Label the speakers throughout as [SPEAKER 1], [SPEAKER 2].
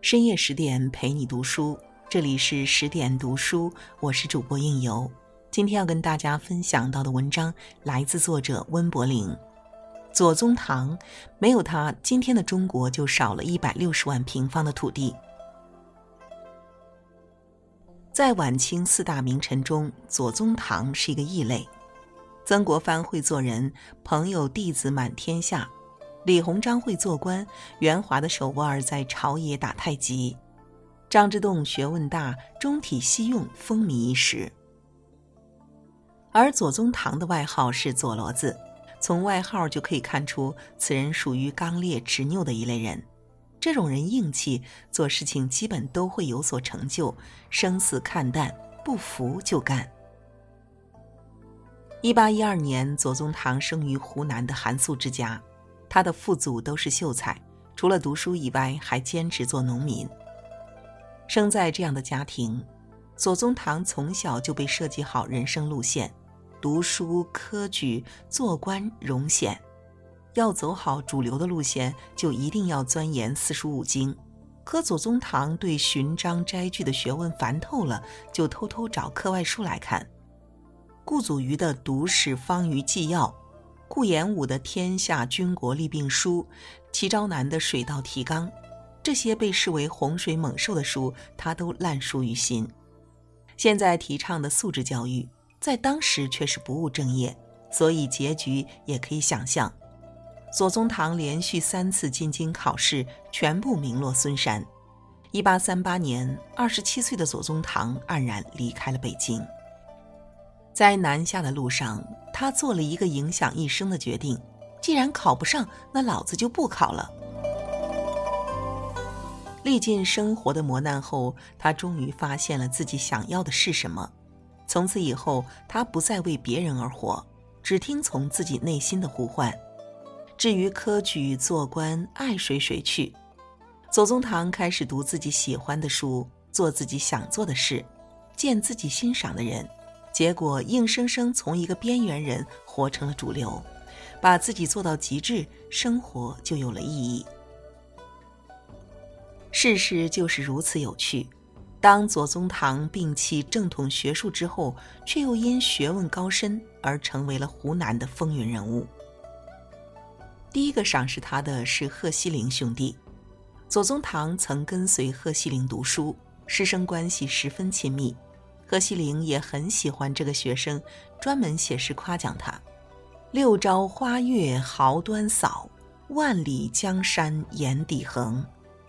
[SPEAKER 1] 深夜十点陪你读书，这里是十点读书，我是主播应由。今天要跟大家分享到的文章来自作者温柏林。左宗棠没有他，今天的中国就少了一百六十万平方的土地。在晚清四大名臣中，左宗棠是一个异类。曾国藩会做人，朋友弟子满天下。李鸿章会做官，圆滑的手腕在朝野打太极；张之洞学问大，中体西用，风靡一时。而左宗棠的外号是“左骡子”，从外号就可以看出，此人属于刚烈执拗的一类人。这种人硬气，做事情基本都会有所成就，生死看淡，不服就干。一八一二年，左宗棠生于湖南的寒素之家。他的父祖都是秀才，除了读书以外，还兼职做农民。生在这样的家庭，左宗棠从小就被设计好人生路线：读书、科举、做官、荣显。要走好主流的路线，就一定要钻研四书五经。可左宗棠对寻章摘句的学问烦透了，就偷偷找课外书来看。顾祖禹的《读史方舆纪要》。顾炎武的《天下军国利病书》，齐昭南的《水稻提纲》，这些被视为洪水猛兽的书，他都烂熟于心。现在提倡的素质教育，在当时却是不务正业，所以结局也可以想象。左宗棠连续三次进京考试，全部名落孙山。一八三八年，二十七岁的左宗棠黯然离开了北京。在南下的路上，他做了一个影响一生的决定：既然考不上，那老子就不考了。历尽生活的磨难后，他终于发现了自己想要的是什么。从此以后，他不再为别人而活，只听从自己内心的呼唤。至于科举、做官，爱谁谁去。左宗棠开始读自己喜欢的书，做自己想做的事，见自己欣赏的人。结果硬生生从一个边缘人活成了主流，把自己做到极致，生活就有了意义。世事就是如此有趣。当左宗棠摒弃正统学术之后，却又因学问高深而成为了湖南的风云人物。第一个赏识他的是贺西龄兄弟。左宗棠曾跟随贺西龄读书，师生关系十分亲密。贺西龄也很喜欢这个学生，专门写诗夸奖他：“六朝花月豪端扫，万里江山眼底横。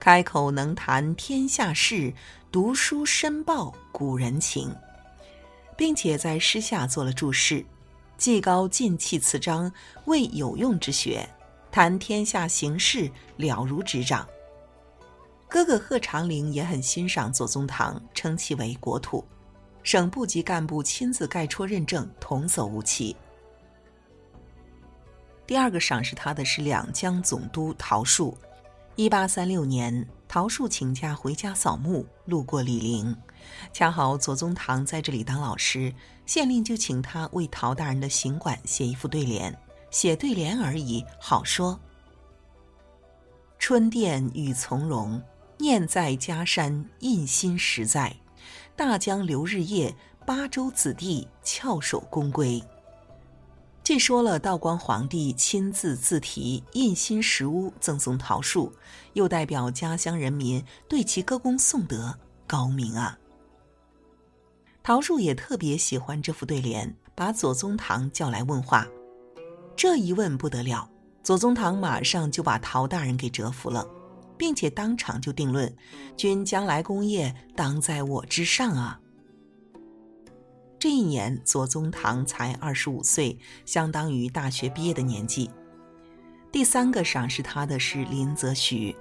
[SPEAKER 1] 开口能谈天下事，读书深报古人情。”并且在诗下做了注释：“技高尽弃词章，为有用之学；谈天下形势，了如指掌。”哥哥贺长龄也很欣赏左宗棠，称其为国土。省部级干部亲自盖戳认证，童叟无欺。第二个赏识他的是两江总督陶树。一八三六年，陶树请假回家扫墓，路过醴陵，恰好左宗棠在这里当老师，县令就请他为陶大人的行馆写一副对联。写对联而已，好说。春殿雨从容，念在家山印心实在。大江流日夜，八州子弟翘首恭归。既说了道光皇帝亲自自题印心石屋赠送桃树，又代表家乡人民对其歌功颂德，高明啊！桃树也特别喜欢这副对联，把左宗棠叫来问话。这一问不得了，左宗棠马上就把陶大人给折服了。并且当场就定论，君将来功业当在我之上啊！这一年，左宗棠才二十五岁，相当于大学毕业的年纪。第三个赏识他的是林则徐。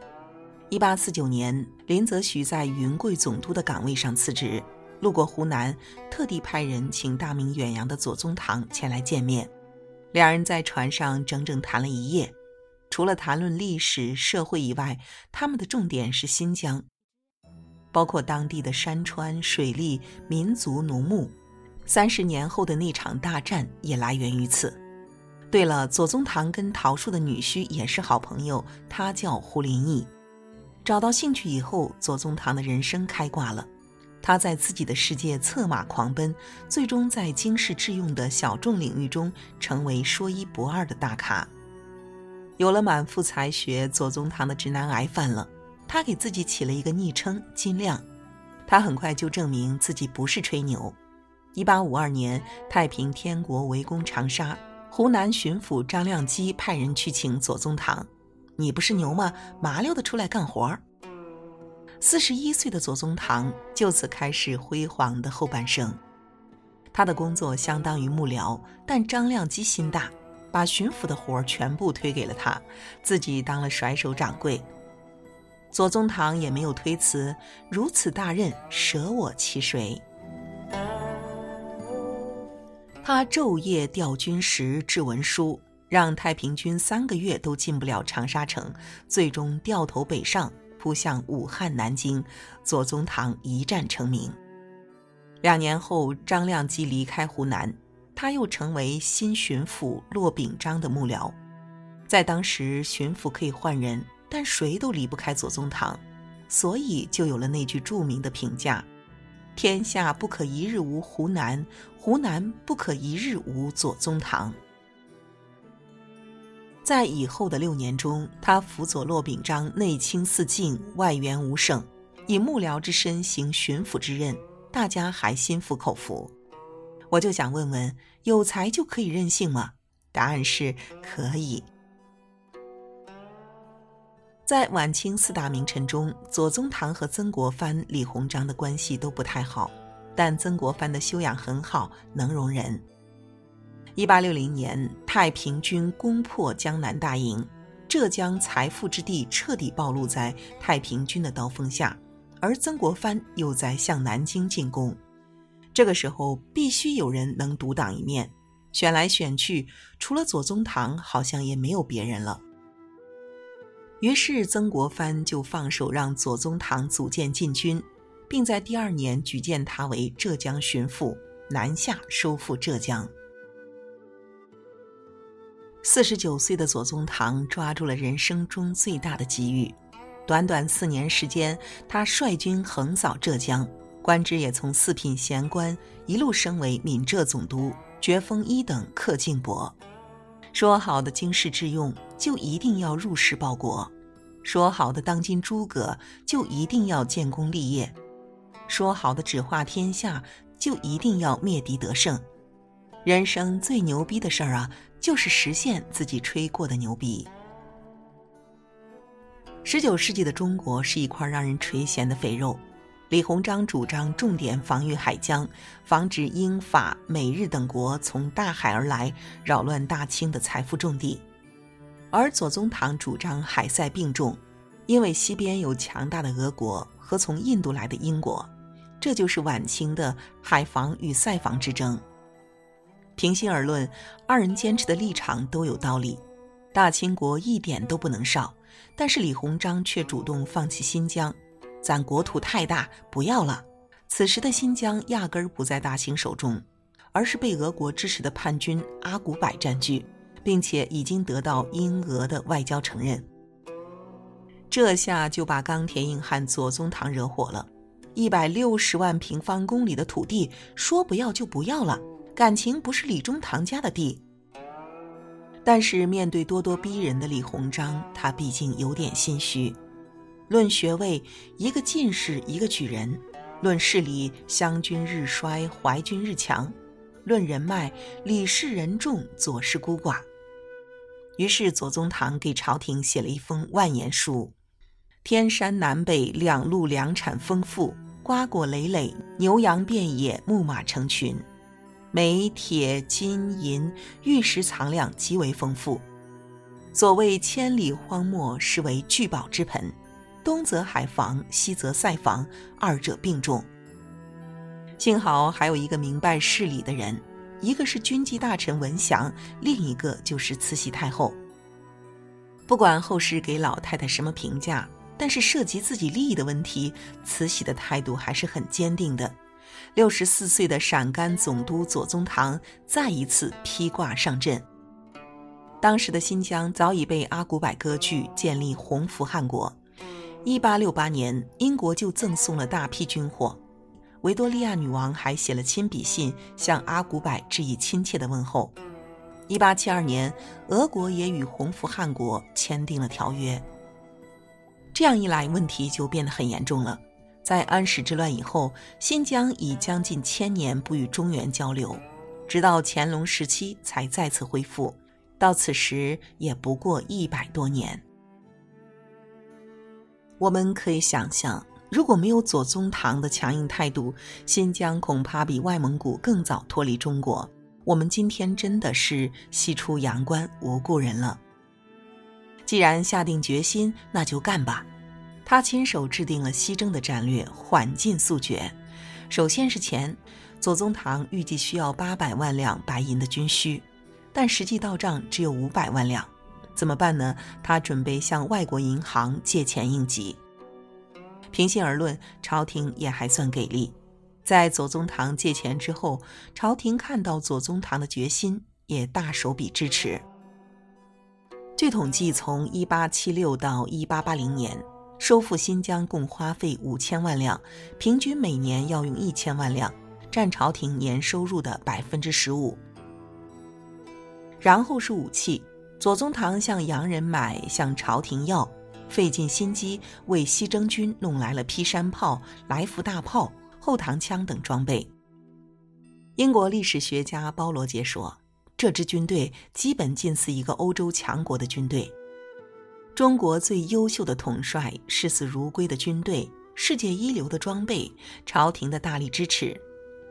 [SPEAKER 1] 一八四九年，林则徐在云贵总督的岗位上辞职，路过湖南，特地派人请大名远扬的左宗棠前来见面。两人在船上整整谈了一夜。除了谈论历史、社会以外，他们的重点是新疆，包括当地的山川、水利、民族、农牧。三十年后的那场大战也来源于此。对了，左宗棠跟桃树的女婿也是好朋友，他叫胡林翼。找到兴趣以后，左宗棠的人生开挂了。他在自己的世界策马狂奔，最终在经世致用的小众领域中成为说一不二的大咖。有了满腹才学，左宗棠的直男癌犯了。他给自己起了一个昵称“金亮”。他很快就证明自己不是吹牛。一八五二年，太平天国围攻长沙。湖南巡抚张亮基派人去请左宗棠：“你不是牛吗？麻溜的出来干活。”四十一岁的左宗棠就此开始辉煌的后半生。他的工作相当于幕僚，但张亮基心大，把巡抚的活儿全部推给了他，自己当了甩手掌柜。左宗棠也没有推辞，如此大任，舍我其谁？他昼夜调军时、制文书，让太平军三个月都进不了长沙城，最终掉头北上，扑向武汉、南京。左宗棠一战成名。两年后，张亮基离开湖南，他又成为新巡抚骆秉章的幕僚。在当时，巡抚可以换人，但谁都离不开左宗棠，所以就有了那句著名的评价。天下不可一日无湖南，湖南不可一日无左宗棠。在以后的六年中，他辅佐骆秉章内清四境，外援五省，以幕僚之身行巡抚之任，大家还心服口服。我就想问问，有才就可以任性吗？答案是可以。在晚清四大名臣中，左宗棠和曾国藩、李鸿章的关系都不太好，但曾国藩的修养很好，能容人。一八六零年，太平军攻破江南大营，浙江财富之地彻底暴露在太平军的刀锋下，而曾国藩又在向南京进攻。这个时候，必须有人能独当一面。选来选去，除了左宗棠，好像也没有别人了。于是曾国藩就放手让左宗棠组建禁军，并在第二年举荐他为浙江巡抚，南下收复浙江。四十九岁的左宗棠抓住了人生中最大的机遇，短短四年时间，他率军横扫浙江，官职也从四品闲官一路升为闽浙总督，爵封一等客敬伯。说好的经世致用，就一定要入世报国；说好的当今诸葛，就一定要建功立业；说好的指化天下，就一定要灭敌得胜。人生最牛逼的事儿啊，就是实现自己吹过的牛逼。十九世纪的中国是一块让人垂涎的肥肉。李鸿章主张重点防御海疆，防止英法美日等国从大海而来，扰乱大清的财富重地；而左宗棠主张海塞并重，因为西边有强大的俄国和从印度来的英国，这就是晚清的海防与塞防之争。平心而论，二人坚持的立场都有道理，大清国一点都不能少，但是李鸿章却主动放弃新疆。咱国土太大，不要了。此时的新疆压根儿不在大清手中，而是被俄国支持的叛军阿古柏占据，并且已经得到英俄的外交承认。这下就把钢铁硬汉左宗棠惹火了。一百六十万平方公里的土地，说不要就不要了，感情不是李中堂家的地。但是面对咄咄逼人的李鸿章，他毕竟有点心虚。论学位，一个进士，一个举人；论势力，湘军日衰，淮军日强；论人脉，李氏人众，左氏孤寡。于是左宗棠给朝廷写了一封万言书：天山南北两路粮产丰富，瓜果累累，牛羊遍野，牧马成群，煤铁金银玉石藏量极为丰富。所谓千里荒漠，实为聚宝之盆。东则海防，西则塞防，二者并重。幸好还有一个明白事理的人，一个是军机大臣文祥，另一个就是慈禧太后。不管后世给老太太什么评价，但是涉及自己利益的问题，慈禧的态度还是很坚定的。六十四岁的陕甘总督左宗棠再一次披挂上阵。当时的新疆早已被阿古柏割据，建立洪福汗国。1868年，英国就赠送了大批军火。维多利亚女王还写了亲笔信向阿古柏致以亲切的问候。1872年，俄国也与洪福汗国签订了条约。这样一来，问题就变得很严重了。在安史之乱以后，新疆已将近千年不与中原交流，直到乾隆时期才再次恢复。到此时也不过一百多年。我们可以想象，如果没有左宗棠的强硬态度，新疆恐怕比外蒙古更早脱离中国。我们今天真的是西出阳关无故人了。既然下定决心，那就干吧。他亲手制定了西征的战略，缓进速决。首先是钱，左宗棠预计需要八百万两白银的军需，但实际到账只有五百万两，怎么办呢？他准备向外国银行借钱应急。平心而论，朝廷也还算给力。在左宗棠借钱之后，朝廷看到左宗棠的决心，也大手笔支持。据统计，从1876到1880年。收复新疆共花费五千万两，平均每年要用一千万两，占朝廷年收入的百分之十五。然后是武器，左宗棠向洋人买，向朝廷要，费尽心机为西征军弄来了劈山炮、来福大炮、后膛枪等装备。英国历史学家包罗杰说，这支军队基本近似一个欧洲强国的军队。中国最优秀的统帅，视死如归的军队，世界一流的装备，朝廷的大力支持。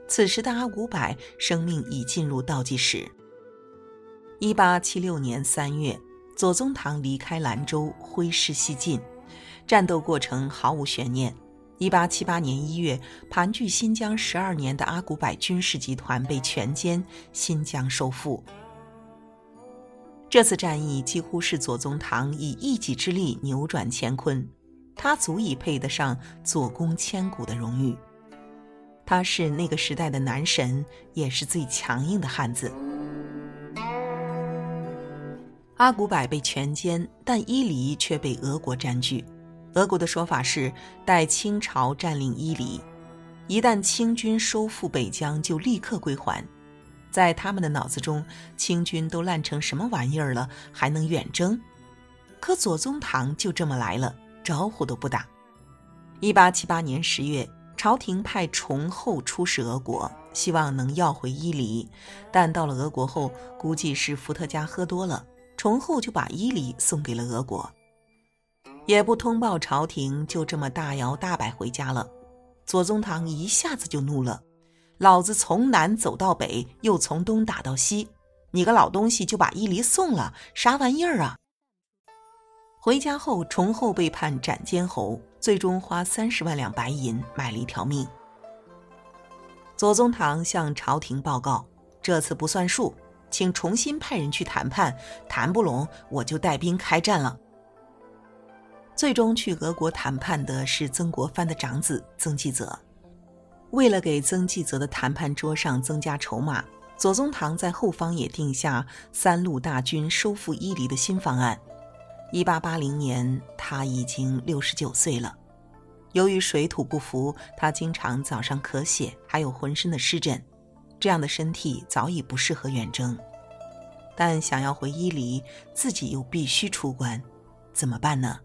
[SPEAKER 1] 此时的阿古柏生命已进入倒计时。一八七六年三月，左宗棠离开兰州，挥师西进，战斗过程毫无悬念。一八七八年一月，盘踞新疆十二年的阿古柏军事集团被全歼，新疆收复。这次战役几乎是左宗棠以一己之力扭转乾坤，他足以配得上“左公千古”的荣誉。他是那个时代的男神，也是最强硬的汉子。阿古柏被全歼，但伊犁却被俄国占据。俄国的说法是，待清朝占领伊犁，一旦清军收复北疆，就立刻归还。在他们的脑子中，清军都烂成什么玩意儿了，还能远征？可左宗棠就这么来了，招呼都不打。一八七八年十月，朝廷派崇厚出使俄国，希望能要回伊犁。但到了俄国后，估计是伏特加喝多了，崇厚就把伊犁送给了俄国，也不通报朝廷，就这么大摇大摆回家了。左宗棠一下子就怒了。老子从南走到北，又从东打到西，你个老东西就把伊犁送了，啥玩意儿啊？回家后，崇厚被判斩监侯，最终花三十万两白银买了一条命。左宗棠向朝廷报告：这次不算数，请重新派人去谈判，谈不拢我就带兵开战了。最终去俄国谈判的是曾国藩的长子曾纪泽。为了给曾纪泽的谈判桌上增加筹码，左宗棠在后方也定下三路大军收复伊犁的新方案。一八八零年，他已经六十九岁了。由于水土不服，他经常早上咳血，还有浑身的湿疹，这样的身体早已不适合远征。但想要回伊犁，自己又必须出关，怎么办呢？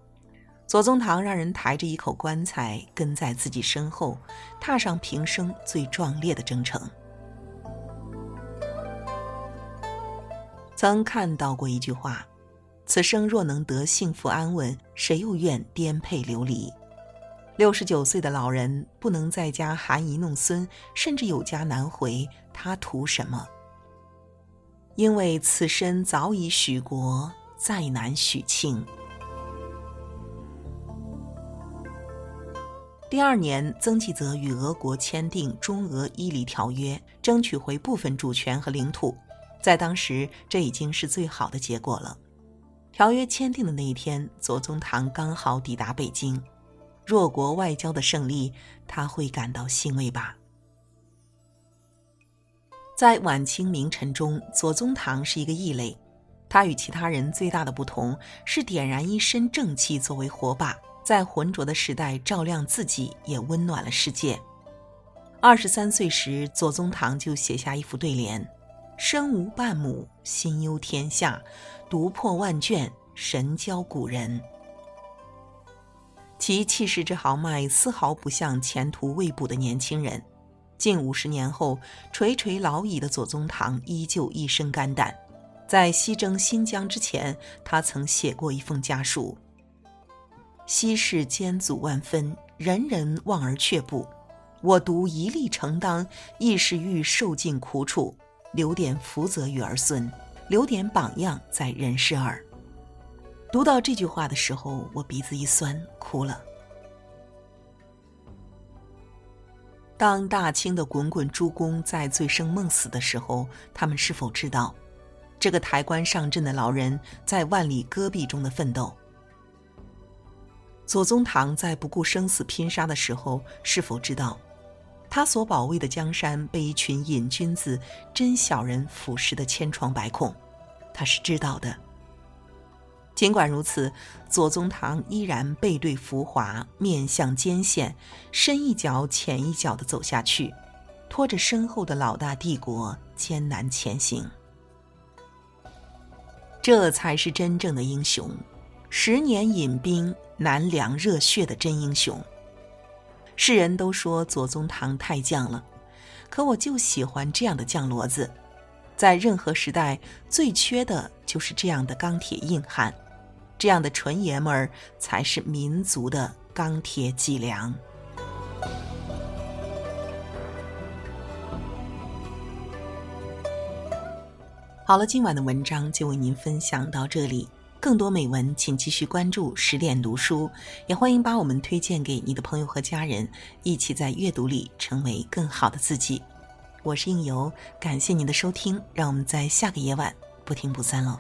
[SPEAKER 1] 左宗棠让人抬着一口棺材跟在自己身后，踏上平生最壮烈的征程。曾看到过一句话：“此生若能得幸福安稳，谁又愿颠沛流离？”六十九岁的老人不能在家含饴弄孙，甚至有家难回，他图什么？因为此身早已许国，再难许庆。第二年，曾纪泽与俄国签订中俄伊犁条约，争取回部分主权和领土。在当时，这已经是最好的结果了。条约签订的那一天，左宗棠刚好抵达北京。弱国外交的胜利，他会感到欣慰吧？在晚清名臣中，左宗棠是一个异类。他与其他人最大的不同是点燃一身正气作为火把，在浑浊的时代照亮自己，也温暖了世界。二十三岁时，左宗棠就写下一副对联：“身无半亩，心忧天下；读破万卷，神交古人。”其气势之豪迈，丝毫不像前途未卜的年轻人。近五十年后，垂垂老矣的左宗棠依旧一身肝胆。在西征新疆之前，他曾写过一封家书：“昔世艰阻万分，人人望而却步。我独一力承当，亦是欲受尽苦楚，留点福泽与儿孙，留点榜样在人世耳。”读到这句话的时候，我鼻子一酸，哭了。当大清的滚滚诸公在醉生梦死的时候，他们是否知道，这个抬棺上阵的老人在万里戈壁中的奋斗？左宗棠在不顾生死拼杀的时候，是否知道，他所保卫的江山被一群瘾君子、真小人腐蚀的千疮百孔？他是知道的。尽管如此，左宗棠依然背对浮华，面向艰险，深一脚浅一脚地走下去，拖着身后的老大帝国艰难前行。这才是真正的英雄，十年饮冰难凉热血的真英雄。世人都说左宗棠太犟了，可我就喜欢这样的犟骡子，在任何时代最缺的就是这样的钢铁硬汉。这样的纯爷们儿才是民族的钢铁脊梁。好了，今晚的文章就为您分享到这里。更多美文，请继续关注十点读书，也欢迎把我们推荐给你的朋友和家人，一起在阅读里成为更好的自己。我是应由，感谢您的收听，让我们在下个夜晚不听不散喽。